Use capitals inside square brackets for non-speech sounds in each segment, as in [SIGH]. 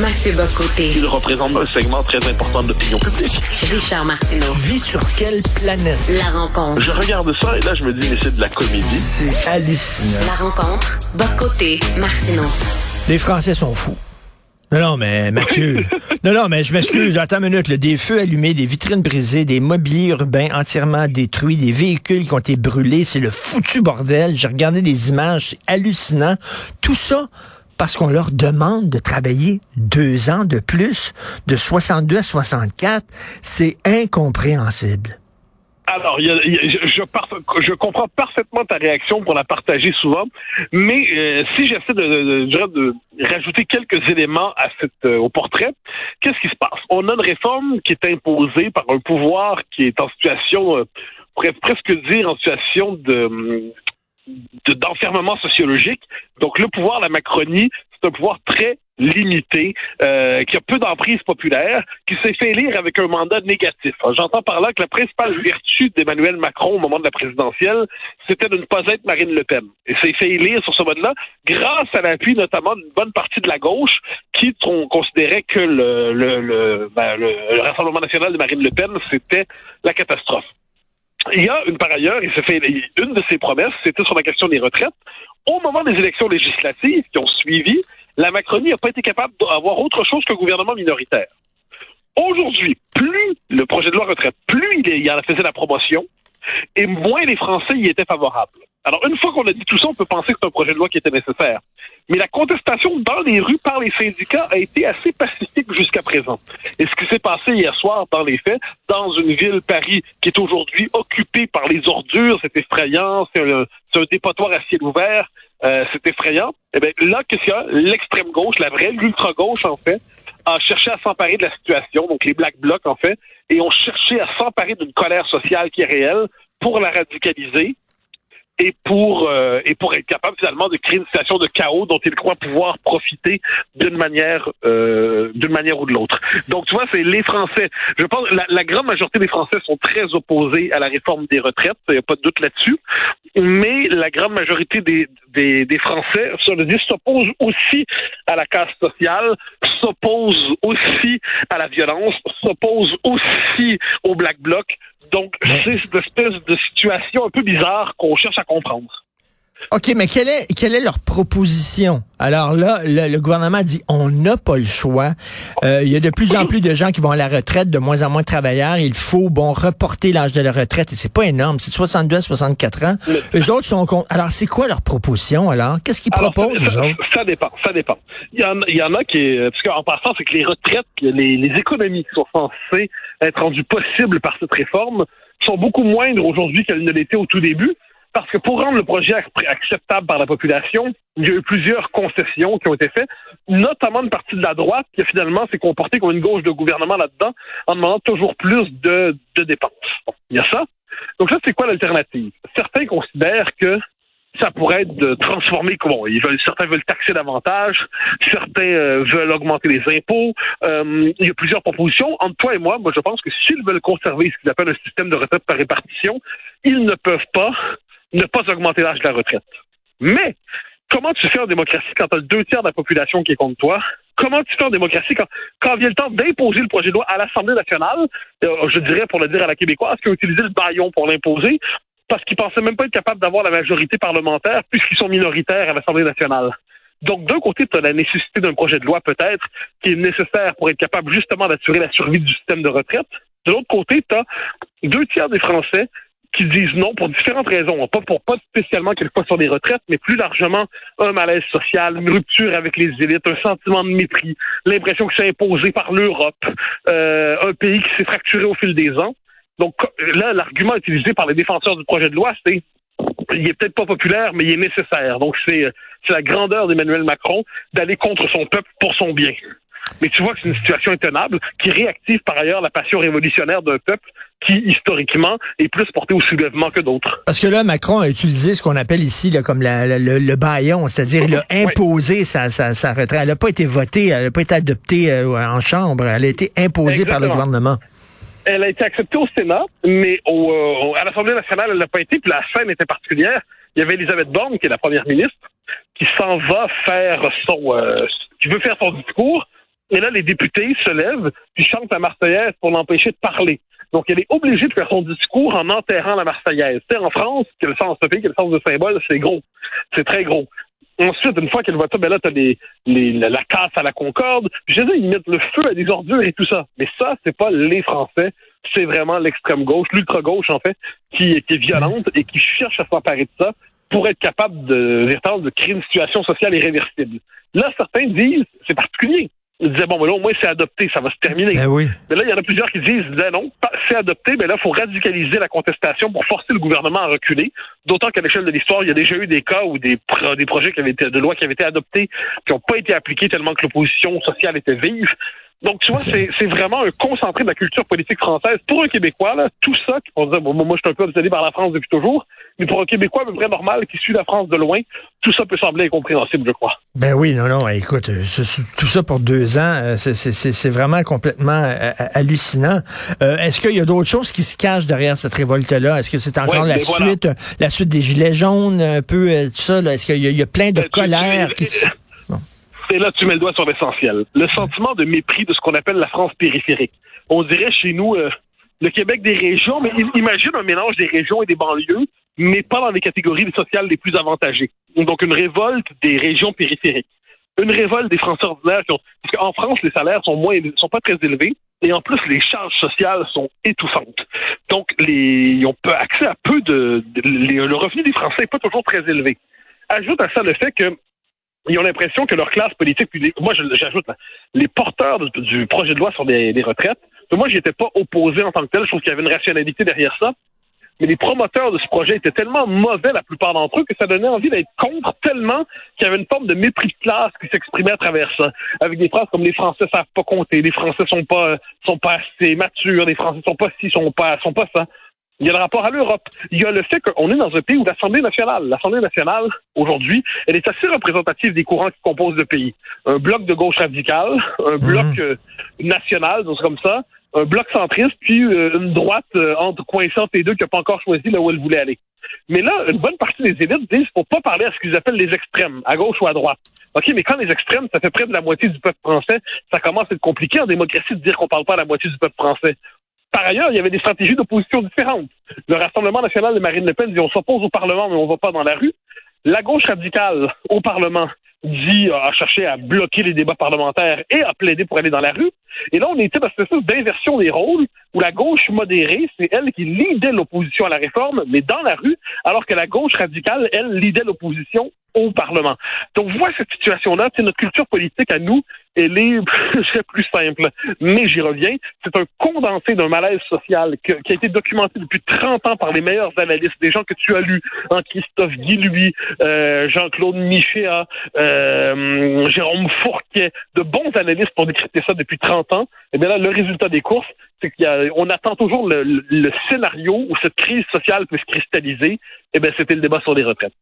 Mathieu Bocoté. Il représente un segment très important de l'opinion publique. Richard Martineau. Tu vis sur quelle planète? La rencontre. Je regarde ça et là, je me dis, mais c'est de la comédie. C'est hallucinant. La rencontre. Bocoté. Martineau. Les Français sont fous. Non, non, mais Mathieu. [LAUGHS] non, non, mais je m'excuse. Attends une minute. là. Des feux allumés, des vitrines brisées, des mobiliers urbains entièrement détruits, des véhicules qui ont été brûlés. C'est le foutu bordel. J'ai regardé les images. C'est hallucinant. Tout ça parce qu'on leur demande de travailler deux ans de plus, de 62 à 64. C'est incompréhensible. Alors, je, comprends parfaitement ta réaction pour la partager souvent, mais euh, si j'essaie de, rajouter quelques éléments à cette, euh, au portrait, qu'est-ce qui se passe? On a une réforme qui est imposée par un pouvoir qui est en situation, euh, on pourrait presque dire en situation de de- d'enfermement sociologique. Donc le pouvoir, la Macronie, c'est un pouvoir très limité, euh, qui a peu d'emprise populaire, qui s'est fait élire avec un mandat négatif. J'entends par là que la principale vertu d'Emmanuel Macron au moment de la présidentielle, c'était de ne pas être Marine Le Pen. Et s'est fait élire sur ce mode-là grâce à l'appui notamment d'une bonne partie de la gauche qui on considérait que le, le, le, ben, le Rassemblement national de Marine Le Pen, c'était la catastrophe. Il y a une par ailleurs, il s'est fait une de ses promesses, c'était sur la question des retraites. Au moment des élections législatives qui ont suivi, la Macronie n'a pas été capable d'avoir autre chose qu'un gouvernement minoritaire. Aujourd'hui, plus le projet de loi retraite, plus il, en faisait la promotion, et moins les Français y étaient favorables. Alors, une fois qu'on a dit tout ça, on peut penser que c'est un projet de loi qui était nécessaire. Mais la contestation dans les rues par les syndicats a été assez pacifique jusqu'à présent. Et ce qui s'est passé hier soir, dans les faits, dans une ville, Paris, qui est aujourd'hui occupée par les ordures, c'est effrayant, c'est un, un dépotoir à ciel ouvert, euh, c'est effrayant. Eh bien, là, qu'est-ce qu'il y a? L'extrême gauche, la vraie, l'ultra-gauche, en fait, a cherché à s'emparer de la situation, donc les Black Blocs, en fait, et ont cherché à s'emparer d'une colère sociale qui est réelle pour la radicaliser et pour euh, et pour être capable finalement de créer une situation de chaos dont ils croient pouvoir profiter d'une manière euh, d'une manière ou de l'autre. Donc tu vois, c'est les Français. Je pense la, la grande majorité des Français sont très opposés à la réforme des retraites, il n'y a pas de doute là-dessus. Mais la grande majorité des des, des Français, ça veut dire, s'opposent aussi à la casse sociale, s'opposent aussi à la violence, s'opposent aussi au Black Bloc. Donc, c'est cette espèce de situation un peu bizarre qu'on cherche à comprendre. OK, mais quelle est, quelle est leur proposition? Alors là, le, le gouvernement dit on n'a pas le choix. Euh, il y a de plus en plus de gens qui vont à la retraite, de moins en moins de travailleurs. Il faut, bon, reporter l'âge de la retraite. Et c'est pas énorme. C'est de 62 à 64 ans. Eux autres sont contre. Alors, c'est quoi leur proposition, alors? Qu'est-ce qu'ils Alors, proposent, ça, autres? ça dépend, ça dépend. Il y en, il y en a qui, parce qu'en passant, c'est que les retraites, les, les économies qui sont censées être rendues possibles par cette réforme sont beaucoup moindres aujourd'hui qu'elles ne l'étaient au tout début. Parce que pour rendre le projet ac- acceptable par la population, il y a eu plusieurs concessions qui ont été faites, notamment une partie de la droite qui finalement s'est comportée comme une gauche de gouvernement là-dedans, en demandant toujours plus de, de dépenses. Bon, il y a ça. Donc ça, c'est quoi l'alternative? Certains considèrent que ça pourrait être de transformer comment certains veulent taxer davantage certains euh, veulent augmenter les impôts. Euh, il y a plusieurs propositions. Entre toi et moi moi je pense que s'ils veulent conserver ce qu'ils appellent un système de retraite par répartition ils ne peuvent pas ne pas augmenter l'âge de la retraite. Mais comment tu fais en démocratie quand tu as deux tiers de la population qui est contre toi? Comment tu fais en démocratie quand, quand vient le temps d'imposer le projet de loi à l'Assemblée nationale, euh, je dirais pour le dire à la québécoise, qui a utilisé le baillon pour l'imposer, parce qu'ils pensaient même pas être capables d'avoir la majorité parlementaire puisqu'ils sont minoritaires à l'Assemblée nationale. Donc, d'un côté, tu as la nécessité d'un projet de loi, peut-être, qui est nécessaire pour être capable justement d'assurer la survie du système de retraite. De l'autre côté, tu as deux tiers des Français qui disent non pour différentes raisons. Pas pour pas spécialement quelque fois sur des retraites, mais plus largement un malaise social, une rupture avec les élites, un sentiment de mépris, l'impression que c'est imposé par l'Europe, euh, un pays qui s'est fracturé au fil des ans. Donc là, l'argument utilisé par les défenseurs du projet de loi, c'est il est peut-être pas populaire, mais il est nécessaire. Donc c'est c'est la grandeur d'Emmanuel Macron d'aller contre son peuple pour son bien. Mais tu vois que c'est une situation intenable qui réactive par ailleurs la passion révolutionnaire d'un peuple qui, historiquement, est plus porté au soulèvement que d'autres. Parce que là, Macron a utilisé ce qu'on appelle ici là, comme la- la- le, le baillon, c'est-à-dire il a Oui. imposé sa, sa, sa retraite. Elle n'a pas été votée, elle n'a pas été adoptée euh, en chambre, elle a été imposée par le gouvernement. Elle a été acceptée au Sénat, mais euh, à l'Assemblée nationale, elle n'a pas été. Puis la scène était particulière. Il y avait Elisabeth Borne, qui est la première ministre, qui s'en va faire son, euh, qui veut faire son discours. Et là, les députés se lèvent puis chantent la Marseillaise pour l'empêcher de parler. Donc, elle est obligée de faire son discours en enterrant la Marseillaise. Sais, en France, quel sens de pays, quel sens de symbole, c'est gros. C'est très gros. Ensuite, une fois qu'elle voit ça, ben là, t'as les, la, casse à la Concorde. Puis je sais, ils mettent le feu à des ordures et tout ça. Mais ça, c'est pas les Français. C'est vraiment l'extrême gauche, l'ultra gauche, en fait, qui, qui est violente et qui cherche à s'emparer de ça pour être capable de, de créer une situation sociale irréversible. Là, certains disent, c'est particulier. Ils disaient, bon, mais là, au moins, c'est adopté, ça va se terminer. Ben oui. Mais là, il y en a plusieurs qui disent, non, c'est adopté, mais là, il faut radicaliser la contestation pour forcer le gouvernement à reculer. D'autant qu'à l'échelle de l'histoire, il y a déjà eu des cas où des, des projets qui avaient été, de loi qui avaient été adoptés, qui n'ont pas été appliqués tellement que l'opposition sociale était vive. Donc, tu vois, c'est vraiment un concentré de la culture politique française. Pour un Québécois, là, tout ça, on disait, bon, moi, je suis un peu obsédé par la France depuis toujours, mais pour un Québécois, un vrai normal, qui suit la France de loin, tout ça peut sembler incompréhensible, je crois. Ben oui, non, non, écoute, euh, tout ça pour deux ans, euh, c'est vraiment complètement euh, hallucinant. Est-ce qu'il y a d'autres choses qui se cachent derrière cette révolte-là? Est-ce que c'est encore la suite, la suite des Gilets jaunes, un peu tout ça? Est-ce qu'il y, a plein de colère qui se... Et là, tu mets le doigt sur l'essentiel. Le sentiment de mépris de ce qu'on appelle la France périphérique. On dirait chez nous euh, le Québec des régions, mais imagine un mélange des régions et des banlieues, mais pas dans les catégories sociales les plus avantagées. Donc une révolte des régions périphériques. Une révolte des Français ordinaires. Qui ont... Parce qu'en France, les salaires sont moins, sont pas très élevés. Et en plus, les charges sociales sont étouffantes. Donc, les, ils ont accès à peu de, le revenu des Français n'est pas toujours très élevé. Ajoute à ça le fait que ils ont l'impression que leur classe politique, puis moi j'ajoute, les porteurs du, projet de loi sur des, retraites, moi j'étais pas opposé en tant que tel, je trouve qu'il y avait une rationalité derrière ça, mais les promoteurs de ce projet étaient tellement mauvais, la plupart d'entre eux, que ça donnait envie d'être contre tellement qu'il y avait une forme de mépris de classe qui s'exprimait à travers ça, avec des phrases comme les Français savent pas compter, les Français sont pas sont pas assez matures, les Français sont pas ci, sont pas sont pas ça. Il y a le rapport à l'Europe. Il y a le fait qu'on est dans un pays où l'Assemblée nationale, l'Assemblée nationale, aujourd'hui, elle est assez représentative des courants qui composent le pays. Un bloc de gauche radicale, un mhm. bloc euh, national, donc comme ça, un bloc centriste, puis euh, une droite euh, entre coincante et deux qui n'a pas encore choisi là où elle voulait aller. Mais là, une bonne partie des élites disent faut pas parler à ce qu'ils appellent les extrêmes, à gauche ou à droite. OK, mais quand les extrêmes, ça fait près de la moitié du peuple français, ça commence à être compliqué en démocratie de dire qu'on parle pas à la moitié du peuple français. Par ailleurs, il y avait des stratégies d'opposition différentes. Le Rassemblement national de Marine Le Pen dit on s'oppose au Parlement, mais on ne va pas dans la rue. La gauche radicale au Parlement dit a cherché à bloquer les débats parlementaires et à plaider pour aller dans la rue. Et là, on était dans cette espèce d'inversion des rôles où la gauche modérée, c'est elle qui lidait l'opposition à la réforme, mais dans la rue, alors que la gauche radicale, elle, lidait l'opposition au Parlement. Donc, vois cette situation-là, c'est notre culture politique à nous, [LAUGHS] est, je plus simple, mais j'y reviens, c'est un condensé d'un malaise social qui a été documenté depuis 30 ans par les meilleurs analystes, des gens que tu as lus, hein, Christophe Guillouis, euh, Jean-Claude Michéa, euh, Jérôme Fourquet, de bons analystes pour décrypter ça depuis 30 ans. Et eh bien là, le résultat des courses, c'est qu'on attend toujours le, le, scénario où cette crise sociale peut se cristalliser. Eh bien, c'était le débat sur les retraites.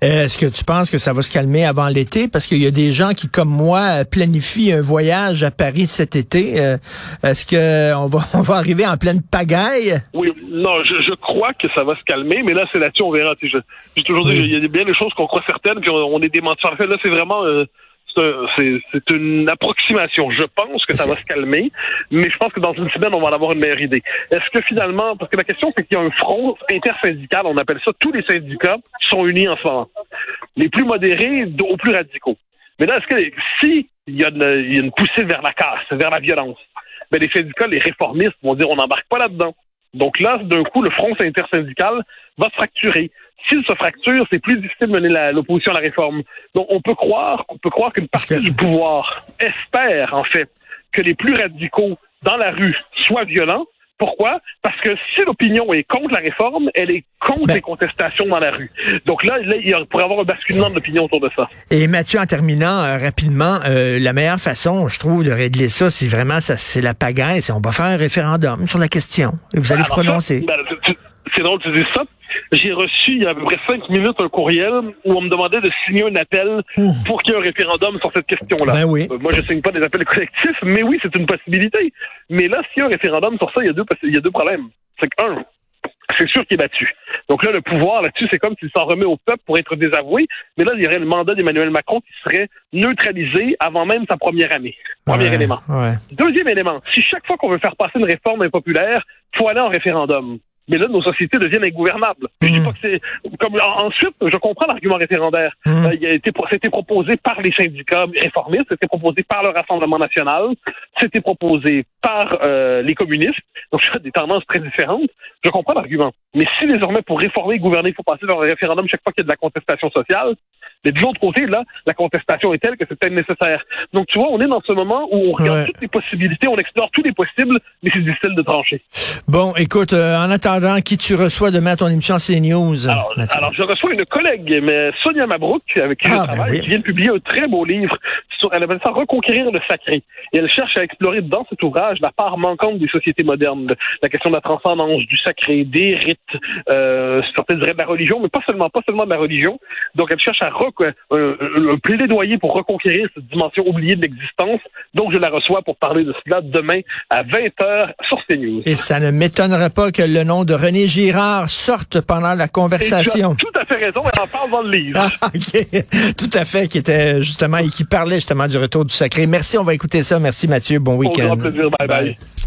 Est-ce que tu penses que ça va se calmer avant l'été? Parce qu'il y a des gens qui, comme moi, planifient un voyage à Paris cet été. Euh, est-ce qu'on va, [LAUGHS] on va arriver en pleine pagaille? Oui, non, je, je crois que ça va se calmer, mais là, c'est là-dessus, on verra. J'ai toujours dit, il y a bien des choses qu'on croit certaines, puis on, est démenti. En fait, là, c'est vraiment... Euh, c'est une approximation. Je pense que ça va se calmer, mais je pense que dans une semaine, on va en avoir une meilleure idée. Est-ce que finalement, parce que la question, c'est qu'il y a un front intersyndical, on appelle ça, tous les syndicats sont unis en ce moment. Les plus modérés aux plus radicaux. Mais là, est-ce que si il y, a une, poussée vers la casse, vers la violence, ben les syndicats, les réformistes vont dire on n'embarque pas là-dedans. Donc là, d'un coup, le front intersyndical va se fracturer. S'il se fracture, c'est plus difficile de mener l'opposition à la réforme. Donc, on peut croire, on peut croire qu'une partie du pouvoir espère, en fait, que les plus radicaux dans la rue soient violents. Pourquoi? Parce que si l'opinion est contre la réforme, elle est contre ben les contestations dans la rue. Donc là, il pourrait y avoir un basculement d'opinion autour de ça. Et Mathieu, en terminant euh, rapidement, euh, la meilleure façon, je trouve, de régler ça, si vraiment ça c'est la pagaille, c'est on va faire un référendum sur la question. Et vous allez vous prononcer. Ben, c'est drôle que tu dises ça j'ai reçu il y a à peu près cinq minutes un courriel où on me demandait de signer un appel pour qu'il y ait un référendum sur cette question-là. Ben oui. Euh, moi, je signe pas des appels collectifs, mais oui, c'est une possibilité. Mais là, s'il y a un référendum sur ça, il y a deux, il y a deux problèmes. C'est qu'un, c'est sûr qu'il est battu. Donc là, le pouvoir là-dessus, c'est comme s'il s'en remet au peuple pour être désavoué. Mais là, il y aurait le mandat d'Emmanuel Macron qui serait neutralisé avant même sa première année. Premier Ouais, élément. ouais. Deuxième élément, si chaque fois qu'on veut faire passer une réforme impopulaire, faut aller en référendum. Mais là, nos sociétés deviennent ingouvernables. Je dis pas que c'est comme en- ensuite, je comprends l'argument référendaire. Mhm. Euh, il a été c'était proposé par les syndicats réformistes, c'était proposé par le Rassemblement national, c'était proposé par euh, les communistes. Donc, ça, des tendances très différentes. Je comprends l'argument. Mais si désormais, pour réformer et gouverner, il faut passer par un référendum chaque fois qu'il y a de la contestation sociale, mais de l'autre côté, là, la contestation est telle que c'est peut-être nécessaire. Donc, tu vois, on est dans ce moment où on regarde Ouais. toutes les possibilités, on explore tous les possibles, mais c'est difficile de trancher. Bon, écoute, euh, en attendant, qui tu reçois demain à ton émission CNews? Alors, alors, je reçois une collègue, mais Sonia Mabrouk, avec qui Ah, je ben travaille, oui. qui vient de publier un très beau livre sur, elle appelle ça Reconquérir le sacré. Et elle cherche à explorer dans cet ouvrage la part manquante des sociétés modernes, de- la question de la transcendance, du sacré, des rites, euh, certains diraient de la religion, mais pas seulement, pas seulement de la religion. Donc, elle cherche à reco- un, un plaidoyer pour reconquérir cette dimension oubliée de l'existence. Donc, je la reçois pour parler de cela demain à 20h sur CNews. Et ça ne m'étonnerait pas que le nom de René Girard sorte pendant la Et tu conversation. as tout à fait raison, elle en parle dans le livre. Ah, [LAUGHS] OK. Tout à fait, qui était justement, et qui parlait justement du retour du sacré. Merci, on va écouter ça. Merci Mathieu. Bon Au week-end. grand plaisir. Bye bye.